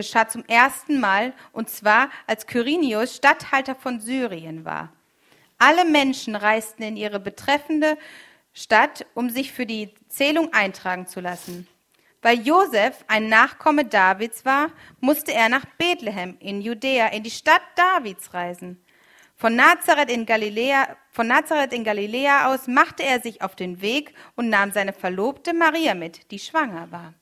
geschah zum ersten Mal, und zwar als Kyrinius Statthalter von Syrien war. Alle Menschen reisten in ihre betreffende Stadt, um sich für die Zählung eintragen zu lassen. Weil Josef ein Nachkomme Davids war, musste er nach Bethlehem in Judäa, in die Stadt Davids reisen. Von Nazareth in Galiläa, von Nazareth in Galiläa aus machte er sich auf den Weg und nahm seine Verlobte Maria mit, die schwanger war.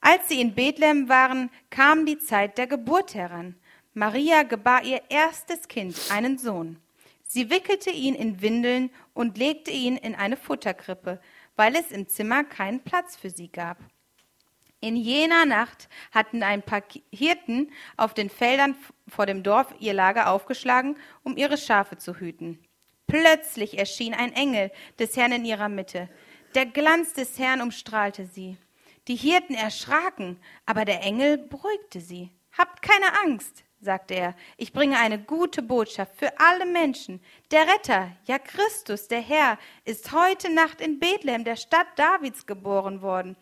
Als sie in Bethlehem waren, kam die Zeit der Geburt heran. Maria gebar ihr erstes Kind, einen Sohn. Sie wickelte ihn in Windeln und legte ihn in eine Futterkrippe, weil es im Zimmer keinen Platz für sie gab. In jener Nacht hatten ein paar Hirten auf den Feldern vor dem Dorf ihr Lager aufgeschlagen, um ihre Schafe zu hüten. Plötzlich erschien ein Engel des Herrn in ihrer Mitte. Der Glanz des Herrn umstrahlte sie. Die Hirten erschraken, aber der Engel beruhigte sie. Habt keine Angst, sagte er. Ich bringe eine gute Botschaft für alle Menschen. Der Retter, ja Christus, der Herr, ist heute Nacht in Bethlehem, der Stadt Davids, geboren worden.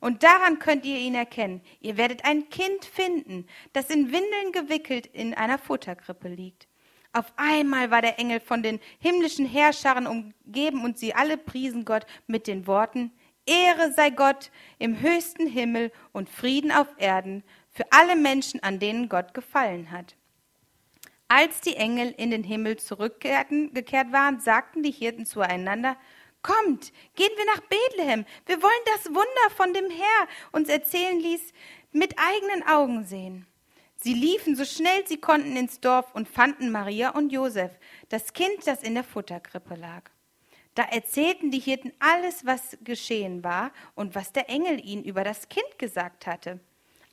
Und daran könnt ihr ihn erkennen. Ihr werdet ein Kind finden, das in Windeln gewickelt in einer Futterkrippe liegt. Auf einmal war der Engel von den himmlischen Herrscharen umgeben und sie alle priesen Gott mit den Worten, Ehre sei Gott im höchsten Himmel und Frieden auf Erden für alle Menschen, an denen Gott gefallen hat. Als die Engel in den Himmel zurückgekehrt waren, sagten die Hirten zueinander, Kommt, gehen wir nach Bethlehem. Wir wollen das Wunder von dem Herr uns erzählen ließ, mit eigenen Augen sehen. Sie liefen so schnell sie konnten ins Dorf und fanden Maria und Josef, das Kind, das in der Futterkrippe lag. Da erzählten die Hirten alles, was geschehen war und was der Engel ihnen über das Kind gesagt hatte.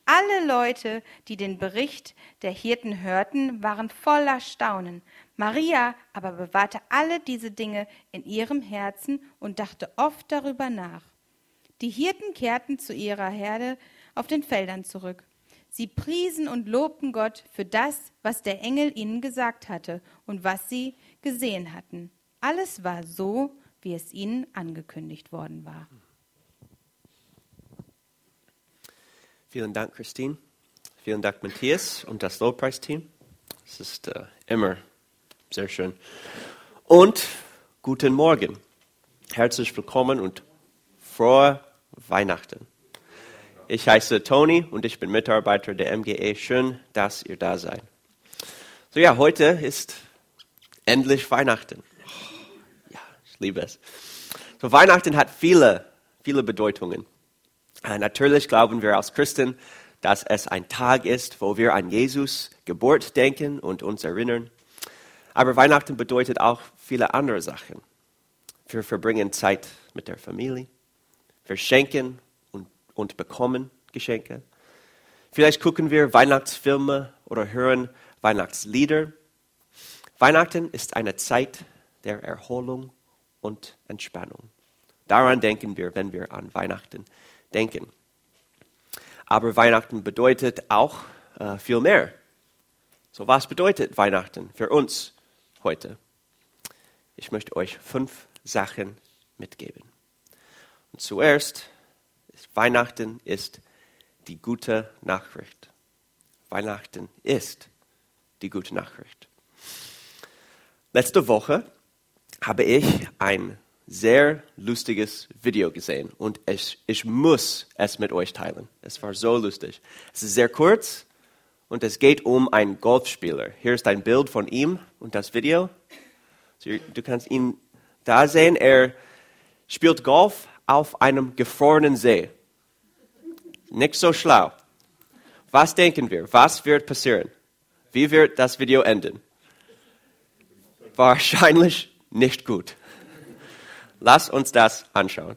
Alle Leute, die den Bericht der Hirten hörten, waren voller Staunen. Maria aber bewahrte alle diese Dinge in ihrem Herzen und dachte oft darüber nach. Die Hirten kehrten zu ihrer Herde auf den Feldern zurück. Sie priesen und lobten Gott für das, was der Engel ihnen gesagt hatte und was sie gesehen hatten. Alles war so, wie es ihnen angekündigt worden war. Vielen Dank, Christine. Vielen Dank, Matthias und das Lobpreisteam. Es ist äh, immer sehr schön. Und guten Morgen. Herzlich willkommen und frohe Weihnachten. Ich heiße Tony und ich bin Mitarbeiter der MGE. Schön, dass ihr da seid. So ja, heute ist endlich Weihnachten. Liebe es. So Weihnachten hat viele, viele Bedeutungen. Äh, natürlich glauben wir als Christen, dass es ein Tag ist, wo wir an Jesus Geburt denken und uns erinnern. Aber Weihnachten bedeutet auch viele andere Sachen. Wir verbringen Zeit mit der Familie. Wir schenken und, und bekommen Geschenke. Vielleicht gucken wir Weihnachtsfilme oder hören Weihnachtslieder. Weihnachten ist eine Zeit der Erholung und Entspannung. Daran denken wir, wenn wir an Weihnachten denken. Aber Weihnachten bedeutet auch äh, viel mehr. So was bedeutet Weihnachten für uns heute? Ich möchte euch fünf Sachen mitgeben. Und zuerst, Weihnachten ist die gute Nachricht. Weihnachten ist die gute Nachricht. Letzte Woche habe ich ein sehr lustiges Video gesehen und ich, ich muss es mit euch teilen. Es war so lustig. Es ist sehr kurz und es geht um einen Golfspieler. Hier ist ein Bild von ihm und das Video. Du kannst ihn da sehen. Er spielt Golf auf einem gefrorenen See. Nicht so schlau. Was denken wir? Was wird passieren? Wie wird das Video enden? Wahrscheinlich nicht gut. Lass uns das anschauen.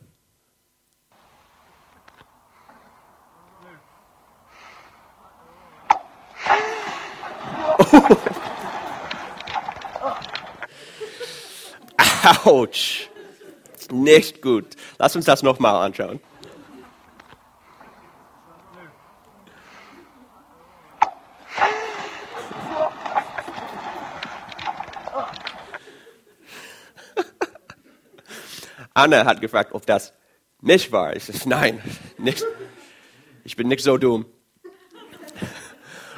Autsch. Nicht gut. Lass uns das nochmal anschauen. Anna hat gefragt, ob das nicht war. Ich sage, nein, nicht. Ich bin nicht so dumm.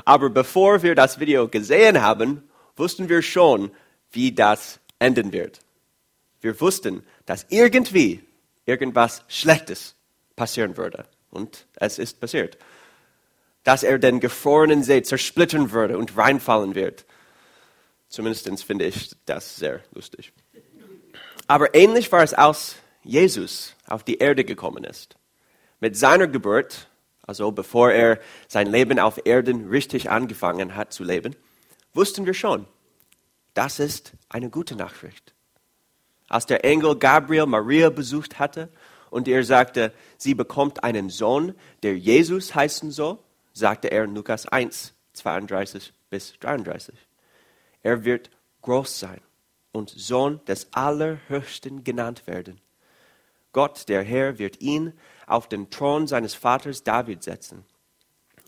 Aber bevor wir das Video gesehen haben, wussten wir schon, wie das enden wird. Wir wussten, dass irgendwie irgendwas Schlechtes passieren würde. Und es ist passiert. Dass er den gefrorenen See zersplittern würde und reinfallen wird. Zumindest finde ich das sehr lustig. Aber ähnlich war es, als Jesus auf die Erde gekommen ist. Mit seiner Geburt, also bevor er sein Leben auf Erden richtig angefangen hat zu leben, wussten wir schon, das ist eine gute Nachricht. Als der Engel Gabriel Maria besucht hatte und er sagte, sie bekommt einen Sohn, der Jesus heißen soll, sagte er in Lukas 1, 32 bis 33. Er wird groß sein und Sohn des Allerhöchsten genannt werden. Gott, der Herr, wird ihn auf den Thron seines Vaters David setzen.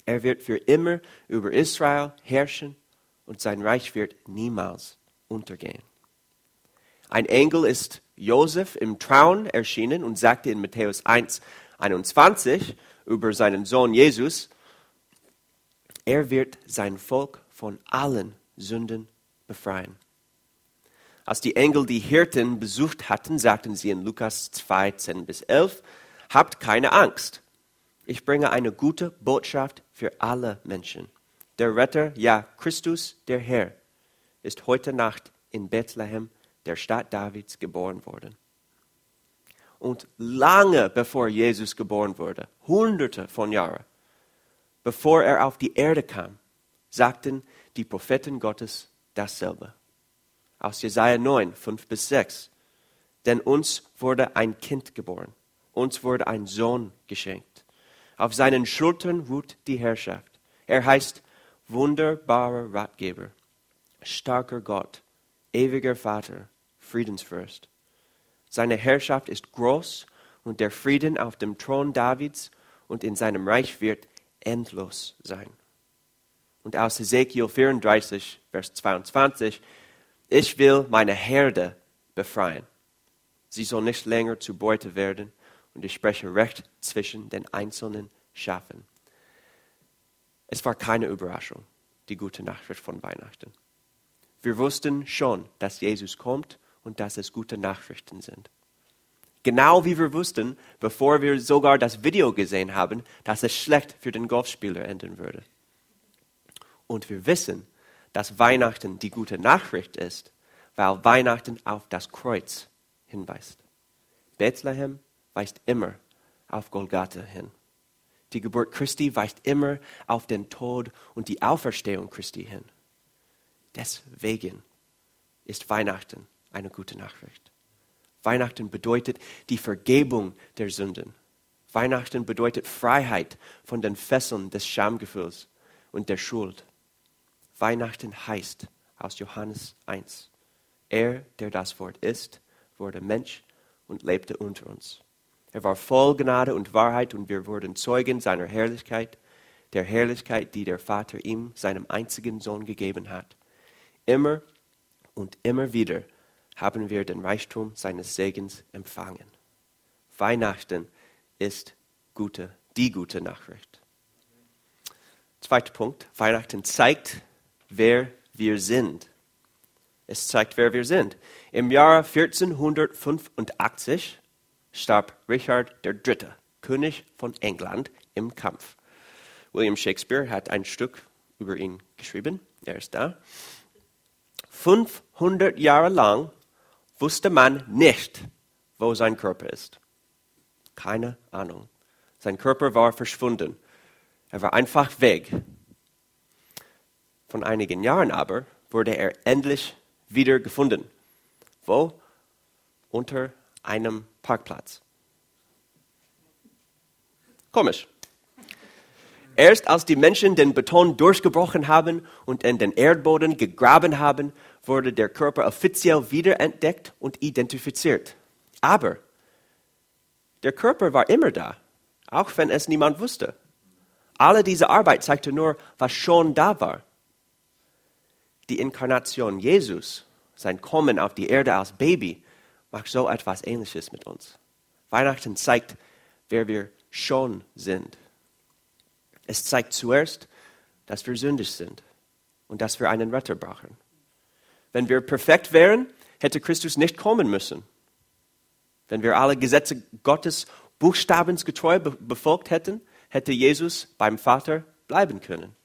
Er wird für immer über Israel herrschen und sein Reich wird niemals untergehen. Ein Engel ist Josef im Traum erschienen und sagte in Matthäus 1, 21 über seinen Sohn Jesus, er wird sein Volk von allen Sünden befreien. Als die Engel die Hirten besucht hatten, sagten sie in Lukas 2, 10 bis 11, habt keine Angst. Ich bringe eine gute Botschaft für alle Menschen. Der Retter, ja Christus, der Herr, ist heute Nacht in Bethlehem, der Stadt Davids, geboren worden. Und lange bevor Jesus geboren wurde, hunderte von Jahren, bevor er auf die Erde kam, sagten die Propheten Gottes dasselbe aus Jesaja 9, 5 bis 6. Denn uns wurde ein Kind geboren, uns wurde ein Sohn geschenkt. Auf seinen Schultern ruht die Herrschaft. Er heißt wunderbarer Ratgeber, starker Gott, ewiger Vater, Friedensfürst. Seine Herrschaft ist groß und der Frieden auf dem Thron Davids und in seinem Reich wird endlos sein. Und aus Ezekiel 34, Vers 22 ich will meine Herde befreien. Sie soll nicht länger zu Beute werden und ich spreche Recht zwischen den einzelnen Schafen. Es war keine Überraschung, die gute Nachricht von Weihnachten. Wir wussten schon, dass Jesus kommt und dass es gute Nachrichten sind. Genau wie wir wussten, bevor wir sogar das Video gesehen haben, dass es schlecht für den Golfspieler enden würde. Und wir wissen, dass Weihnachten die gute Nachricht ist, weil Weihnachten auf das Kreuz hinweist. Bethlehem weist immer auf Golgatha hin. Die Geburt Christi weist immer auf den Tod und die Auferstehung Christi hin. Deswegen ist Weihnachten eine gute Nachricht. Weihnachten bedeutet die Vergebung der Sünden. Weihnachten bedeutet Freiheit von den Fesseln des Schamgefühls und der Schuld. Weihnachten heißt aus Johannes 1. Er, der das Wort ist, wurde Mensch und lebte unter uns. Er war voll Gnade und Wahrheit und wir wurden Zeugen seiner Herrlichkeit, der Herrlichkeit, die der Vater ihm, seinem einzigen Sohn, gegeben hat. Immer und immer wieder haben wir den Reichtum seines Segens empfangen. Weihnachten ist gute, die gute Nachricht. Zweiter Punkt. Weihnachten zeigt, wer wir sind. Es zeigt, wer wir sind. Im Jahr 1485 starb Richard III., König von England, im Kampf. William Shakespeare hat ein Stück über ihn geschrieben. Er ist da. 500 Jahre lang wusste man nicht, wo sein Körper ist. Keine Ahnung. Sein Körper war verschwunden. Er war einfach weg. Von einigen Jahren aber wurde er endlich wieder gefunden. Wo? Unter einem Parkplatz. Komisch. Erst als die Menschen den Beton durchgebrochen haben und in den Erdboden gegraben haben, wurde der Körper offiziell wiederentdeckt und identifiziert. Aber der Körper war immer da, auch wenn es niemand wusste. Alle diese Arbeit zeigte nur, was schon da war die Inkarnation Jesus, sein Kommen auf die Erde als Baby, macht so etwas Ähnliches mit uns. Weihnachten zeigt, wer wir schon sind. Es zeigt zuerst, dass wir sündig sind und dass wir einen Retter brauchen. Wenn wir perfekt wären, hätte Christus nicht kommen müssen. Wenn wir alle Gesetze Gottes buchstabensgetreu befolgt hätten, hätte Jesus beim Vater bleiben können.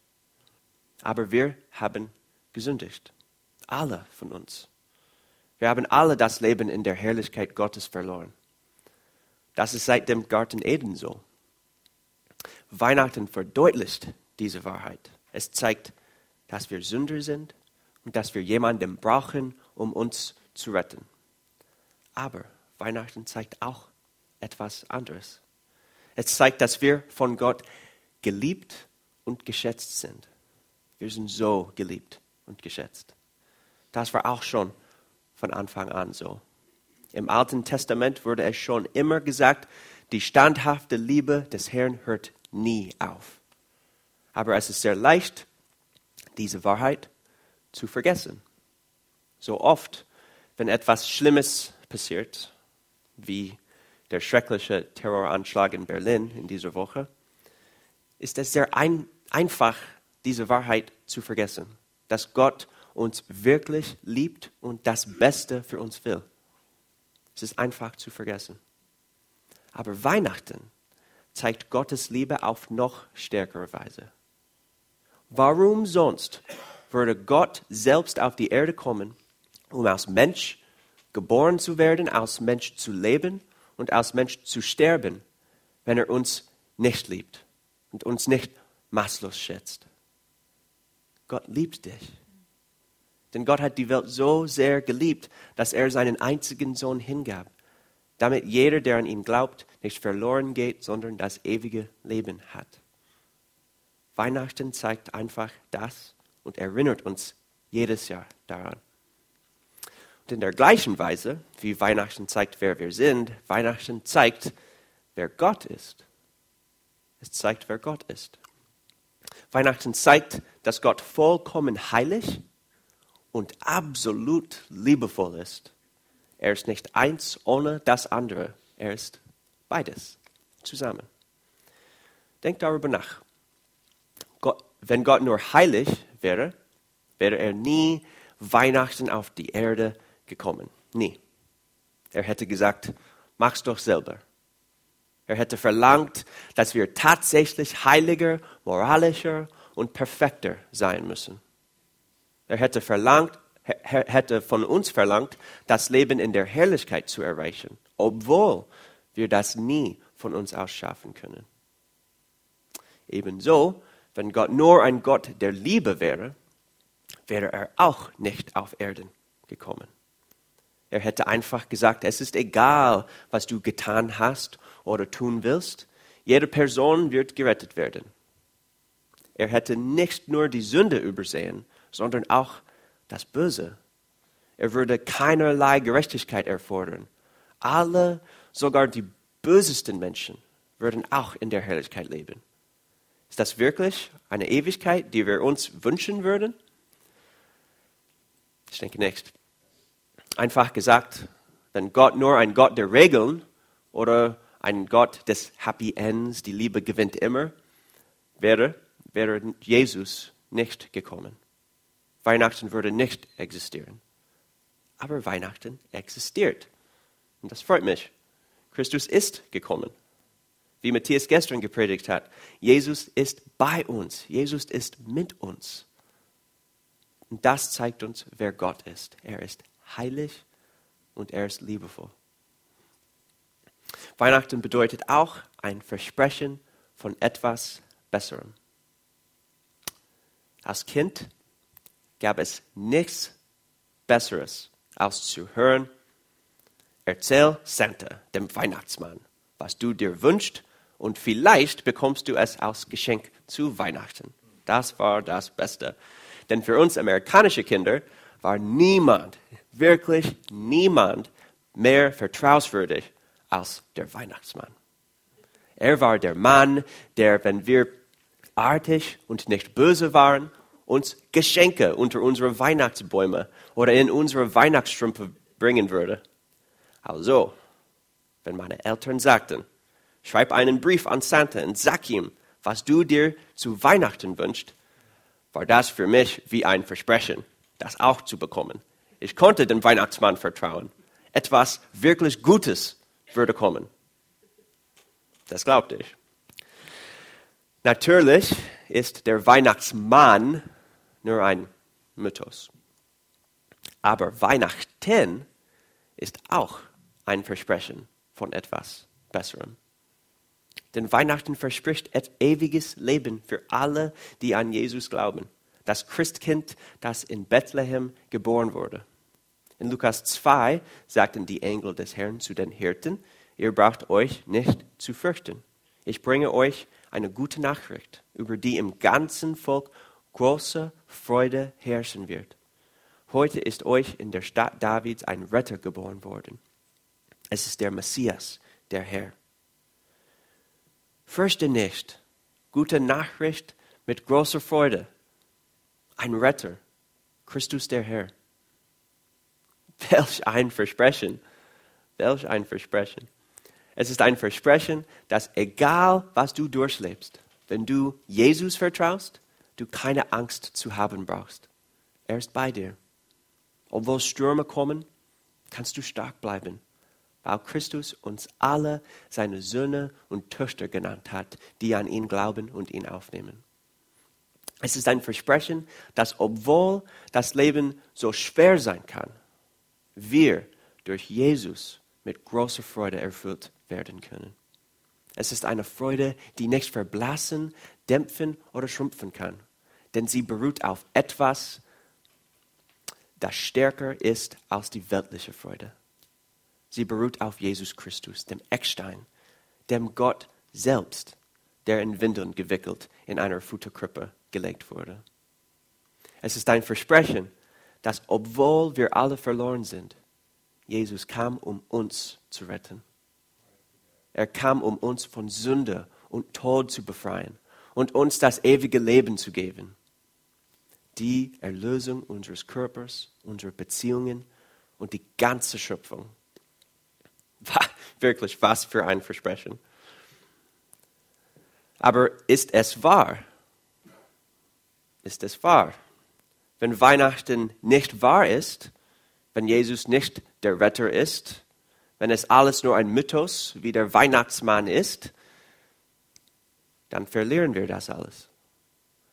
Aber wir haben gesündigt. Alle von uns. Wir haben alle das Leben in der Herrlichkeit Gottes verloren. Das ist seit dem Garten Eden so. Weihnachten verdeutlicht diese Wahrheit. Es zeigt, dass wir Sünder sind und dass wir jemanden brauchen, um uns zu retten. Aber Weihnachten zeigt auch etwas anderes. Es zeigt, dass wir von Gott geliebt und geschätzt sind. Wir sind so geliebt und geschätzt. Das war auch schon von Anfang an so. Im Alten Testament wurde es schon immer gesagt, die standhafte Liebe des Herrn hört nie auf. Aber es ist sehr leicht, diese Wahrheit zu vergessen. So oft, wenn etwas Schlimmes passiert, wie der schreckliche Terroranschlag in Berlin in dieser Woche, ist es sehr ein, einfach, diese Wahrheit zu vergessen, dass Gott uns wirklich liebt und das Beste für uns will. Es ist einfach zu vergessen. Aber Weihnachten zeigt Gottes Liebe auf noch stärkere Weise. Warum sonst würde Gott selbst auf die Erde kommen, um als Mensch geboren zu werden, als Mensch zu leben und als Mensch zu sterben, wenn er uns nicht liebt und uns nicht maßlos schätzt? Gott liebt dich. Denn Gott hat die Welt so sehr geliebt, dass er seinen einzigen Sohn hingab, damit jeder, der an ihn glaubt, nicht verloren geht, sondern das ewige Leben hat. Weihnachten zeigt einfach das und erinnert uns jedes Jahr daran. Und in der gleichen Weise, wie Weihnachten zeigt, wer wir sind, Weihnachten zeigt, wer Gott ist. Es zeigt, wer Gott ist. Weihnachten zeigt, dass Gott vollkommen heilig und absolut liebevoll ist. Er ist nicht eins ohne das andere. Er ist beides zusammen. Denkt darüber nach. Gott, wenn Gott nur heilig wäre, wäre er nie Weihnachten auf die Erde gekommen. Nie. Er hätte gesagt, mach's doch selber. Er hätte verlangt, dass wir tatsächlich heiliger, moralischer und perfekter sein müssen. Er hätte verlangt, hätte von uns verlangt, das Leben in der Herrlichkeit zu erreichen, obwohl wir das nie von uns aus schaffen können. Ebenso, wenn Gott nur ein Gott der Liebe wäre, wäre er auch nicht auf Erden gekommen. Er hätte einfach gesagt, es ist egal, was du getan hast oder tun willst, jede Person wird gerettet werden. Er hätte nicht nur die Sünde übersehen, sondern auch das Böse. Er würde keinerlei Gerechtigkeit erfordern. Alle, sogar die bösesten Menschen, würden auch in der Herrlichkeit leben. Ist das wirklich eine Ewigkeit, die wir uns wünschen würden? Ich denke nicht. Einfach gesagt, wenn Gott nur ein Gott der Regeln oder ein Gott des Happy Ends, die Liebe gewinnt immer, wäre, wäre Jesus nicht gekommen. Weihnachten würde nicht existieren. Aber Weihnachten existiert. Und das freut mich. Christus ist gekommen. Wie Matthias gestern gepredigt hat, Jesus ist bei uns. Jesus ist mit uns. Und das zeigt uns, wer Gott ist. Er ist heilig und er ist liebevoll. Weihnachten bedeutet auch ein Versprechen von etwas Besserem. Als Kind gab es nichts Besseres, als zu hören, erzähl Santa, dem Weihnachtsmann, was du dir wünschst und vielleicht bekommst du es als Geschenk zu Weihnachten. Das war das Beste. Denn für uns amerikanische Kinder war niemand, wirklich niemand mehr vertrauenswürdig als der Weihnachtsmann. Er war der Mann, der, wenn wir artig und nicht böse waren uns Geschenke unter unsere Weihnachtsbäume oder in unsere Weihnachtsstrümpfe bringen würde. Also, wenn meine Eltern sagten, schreib einen Brief an Santa und sag ihm, was du dir zu Weihnachten wünschst, war das für mich wie ein Versprechen, das auch zu bekommen. Ich konnte dem Weihnachtsmann vertrauen. Etwas wirklich Gutes würde kommen. Das glaubte ich. Natürlich ist der Weihnachtsmann nur ein Mythos. Aber Weihnachten ist auch ein Versprechen von etwas Besserem. Denn Weihnachten verspricht ewiges Leben für alle, die an Jesus glauben. Das Christkind, das in Bethlehem geboren wurde. In Lukas 2 sagten die Engel des Herrn zu den Hirten, ihr braucht euch nicht zu fürchten. Ich bringe euch eine gute Nachricht, über die im ganzen Volk große Freude herrschen wird. Heute ist euch in der Stadt Davids ein Retter geboren worden. Es ist der Messias, der Herr. Fürchte nicht. Gute Nachricht mit großer Freude. Ein Retter, Christus der Herr. Welch ein Versprechen. Welch ein Versprechen. Es ist ein Versprechen, dass egal was du durchlebst, wenn du Jesus vertraust, du keine Angst zu haben brauchst. Er ist bei dir. Obwohl Stürme kommen, kannst du stark bleiben, weil Christus uns alle seine Söhne und Töchter genannt hat, die an ihn glauben und ihn aufnehmen. Es ist ein Versprechen, dass obwohl das Leben so schwer sein kann, wir durch Jesus mit großer Freude erfüllt werden können. Es ist eine Freude, die nicht verblassen, dämpfen oder schrumpfen kann, denn sie beruht auf etwas, das stärker ist als die weltliche Freude. Sie beruht auf Jesus Christus, dem Eckstein, dem Gott selbst, der in Windeln gewickelt in einer Futterkrippe gelegt wurde. Es ist ein Versprechen, dass obwohl wir alle verloren sind, Jesus kam, um uns zu retten. Er kam, um uns von Sünde und Tod zu befreien und uns das ewige Leben zu geben. Die Erlösung unseres Körpers, unserer Beziehungen und die ganze Schöpfung. Wirklich, was für ein Versprechen. Aber ist es wahr? Ist es wahr? Wenn Weihnachten nicht wahr ist, wenn Jesus nicht der Retter ist, wenn es alles nur ein Mythos wie der Weihnachtsmann ist, dann verlieren wir das alles.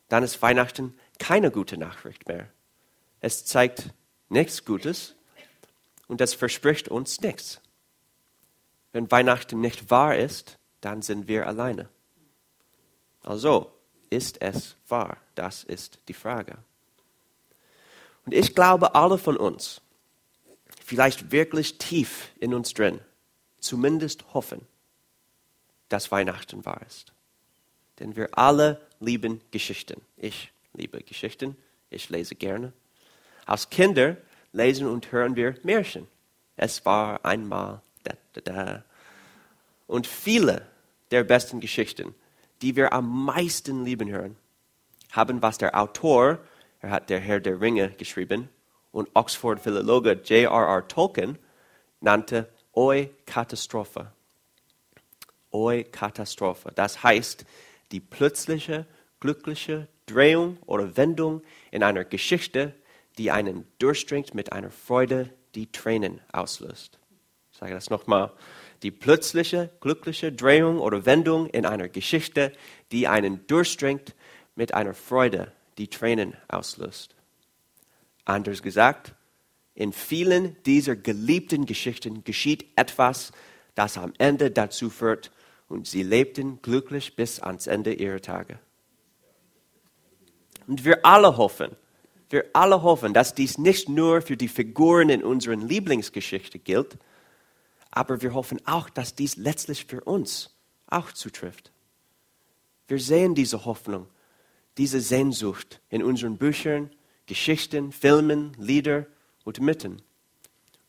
Dann ist Weihnachten keine gute Nachricht mehr. Es zeigt nichts Gutes und es verspricht uns nichts. Wenn Weihnachten nicht wahr ist, dann sind wir alleine. Also, ist es wahr? Das ist die Frage. Und ich glaube, alle von uns, vielleicht wirklich tief in uns drin, zumindest hoffen, dass Weihnachten wahr ist. Denn wir alle lieben Geschichten. Ich liebe Geschichten. Ich lese gerne. Als Kinder lesen und hören wir Märchen. Es war einmal da, da, da. Und viele der besten Geschichten, die wir am meisten lieben hören, haben, was der Autor, er hat der Herr der Ringe geschrieben, und Oxford-Philologe J.R.R. Tolkien nannte Oi Katastrophe. Oi Katastrophe. Das heißt, die plötzliche, glückliche Drehung oder Wendung in einer Geschichte, die einen durchdringt mit einer Freude, die Tränen auslöst. Ich sage das nochmal. Die plötzliche, glückliche Drehung oder Wendung in einer Geschichte, die einen durchdringt mit einer Freude, die Tränen auslöst. Anders gesagt, in vielen dieser geliebten Geschichten geschieht etwas, das am Ende dazu führt, und sie lebten glücklich bis ans Ende ihrer Tage. Und wir alle hoffen, wir alle hoffen, dass dies nicht nur für die Figuren in unseren Lieblingsgeschichte gilt, aber wir hoffen auch, dass dies letztlich für uns auch zutrifft. Wir sehen diese Hoffnung, diese Sehnsucht in unseren Büchern, Geschichten, Filmen, Lieder und Mythen.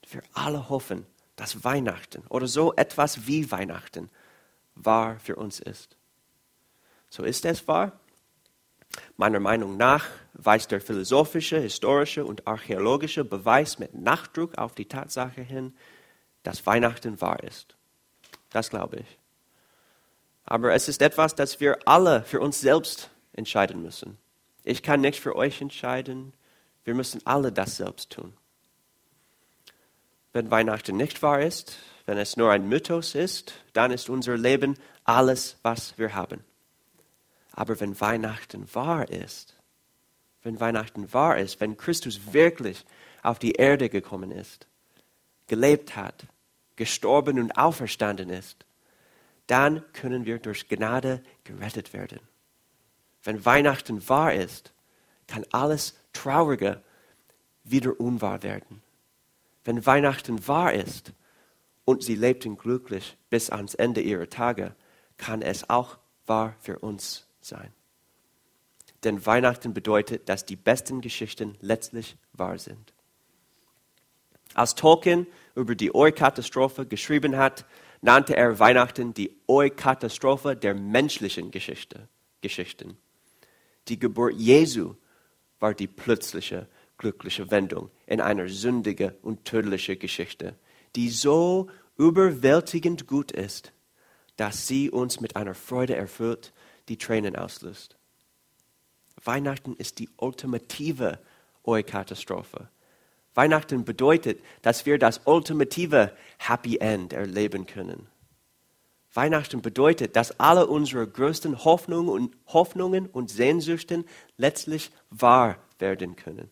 Wir alle hoffen, dass Weihnachten oder so etwas wie Weihnachten wahr für uns ist. So ist es wahr? Meiner Meinung nach weist der philosophische, historische und archäologische Beweis mit Nachdruck auf die Tatsache hin, dass Weihnachten wahr ist. Das glaube ich. Aber es ist etwas, das wir alle für uns selbst entscheiden müssen. Ich kann nicht für euch entscheiden. Wir müssen alle das selbst tun. Wenn Weihnachten nicht wahr ist, wenn es nur ein Mythos ist, dann ist unser Leben alles, was wir haben. Aber wenn Weihnachten wahr ist, wenn Weihnachten wahr ist, wenn Christus wirklich auf die Erde gekommen ist, gelebt hat, gestorben und auferstanden ist, dann können wir durch Gnade gerettet werden. Wenn Weihnachten wahr ist, kann alles Traurige wieder unwahr werden. Wenn Weihnachten wahr ist und sie lebten glücklich bis ans Ende ihrer Tage, kann es auch wahr für uns sein. Denn Weihnachten bedeutet, dass die besten Geschichten letztlich wahr sind. Als Tolkien über die Eukatastrophe geschrieben hat, nannte er Weihnachten die Eukatastrophe der menschlichen Geschichte, Geschichten. Die Geburt Jesu war die plötzliche, glückliche Wendung in einer sündige und tödliche Geschichte, die so überwältigend gut ist, dass sie uns mit einer Freude erfüllt, die Tränen auslöst. Weihnachten ist die ultimative Eukatastrophe. Weihnachten bedeutet, dass wir das ultimative Happy End erleben können. Weihnachten bedeutet, dass alle unsere größten Hoffnungen und, Hoffnungen und Sehnsüchten letztlich wahr werden können.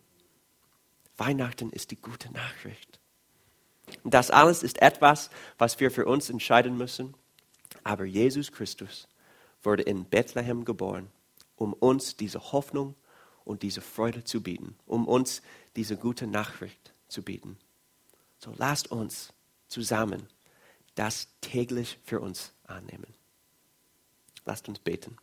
Weihnachten ist die gute Nachricht. Und das alles ist etwas, was wir für uns entscheiden müssen. Aber Jesus Christus wurde in Bethlehem geboren, um uns diese Hoffnung und diese Freude zu bieten, um uns diese gute Nachricht zu bieten. So lasst uns zusammen das täglich für uns annehmen. Lasst uns beten.